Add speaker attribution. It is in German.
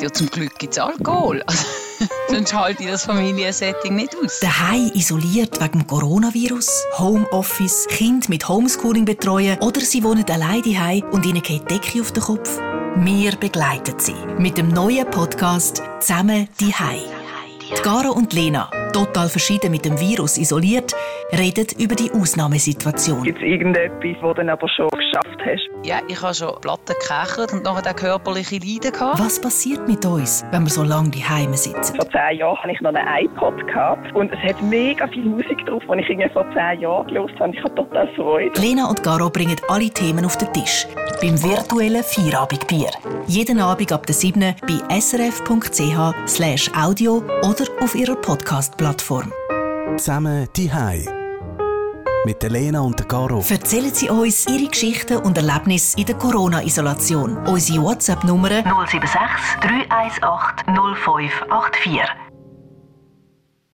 Speaker 1: Ja, zum Glück gibt es Alkohol. Sonst halte ich das Familiensetting nicht aus.
Speaker 2: Daheim isoliert wegen Coronavirus, Homeoffice, Kind mit Homeschooling betreuen oder sie wohnen allein daheim und ihnen geht Decke auf den Kopf. Wir begleiten sie mit dem neuen Podcast «Zusammen die Die Gara und Lena, total verschieden mit dem Virus isoliert, reden über die Ausnahmesituation.
Speaker 3: Gibt es irgendetwas, das du dann aber schon geschafft hast?
Speaker 1: Ja, ich habe schon Platten gekechert und nachher körperliche Leiden gehabt.
Speaker 2: Was passiert mit uns, wenn wir so lange daheim sitzen?
Speaker 3: Vor zehn Jahren hatte ich noch einen iPod gehabt und es hat mega viel Musik drauf, die ich irgendwie vor zehn Jahren gehört habe. Ich habe total Freude.
Speaker 2: Lena und Garo bringen alle Themen auf den Tisch beim virtuellen Feierabendbier. Jeden Abend ab der 7. bei srf.ch audio oder auf ihrer Podcast-Plattform.
Speaker 4: Zusammen die mit der Lena und der Caro.
Speaker 2: Erzählen Sie uns Ihre Geschichten und Erlebnisse in der Corona-Isolation. Unsere WhatsApp-Nummer
Speaker 5: 076 318 0584.